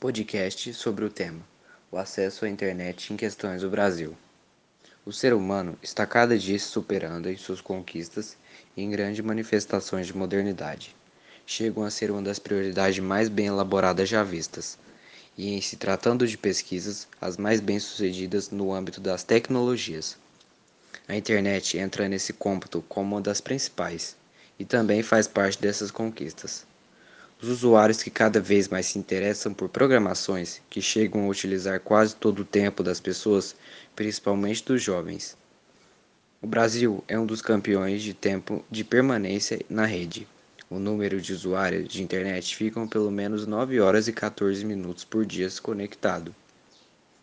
Podcast sobre o tema: o acesso à internet em questões do Brasil. O ser humano está cada dia se superando em suas conquistas e em grandes manifestações de modernidade. Chegam a ser uma das prioridades mais bem elaboradas já vistas, e em se tratando de pesquisas, as mais bem-sucedidas no âmbito das tecnologias. A internet entra nesse cômputo como uma das principais, e também faz parte dessas conquistas. Os usuários que cada vez mais se interessam por programações que chegam a utilizar quase todo o tempo das pessoas, principalmente dos jovens. O Brasil é um dos campeões de tempo de permanência na rede. O número de usuários de internet ficam pelo menos 9 horas e 14 minutos por dia conectado.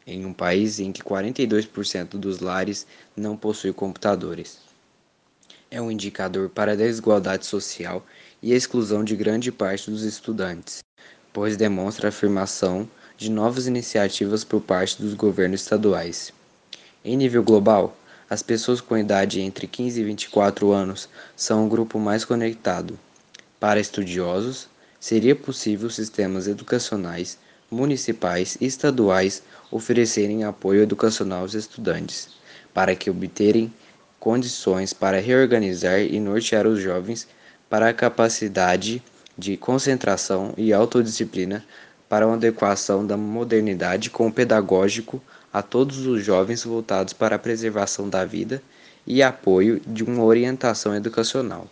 Em um país em que 42% dos lares não possuem computadores é um indicador para a desigualdade social e a exclusão de grande parte dos estudantes, pois demonstra a afirmação de novas iniciativas por parte dos governos estaduais. Em nível global, as pessoas com idade entre 15 e 24 anos são o grupo mais conectado. Para estudiosos, seria possível sistemas educacionais municipais e estaduais oferecerem apoio educacional aos estudantes, para que obterem condições para reorganizar e nortear os jovens para a capacidade de concentração e autodisciplina para uma adequação da modernidade com o pedagógico a todos os jovens voltados para a preservação da vida e apoio de uma orientação educacional.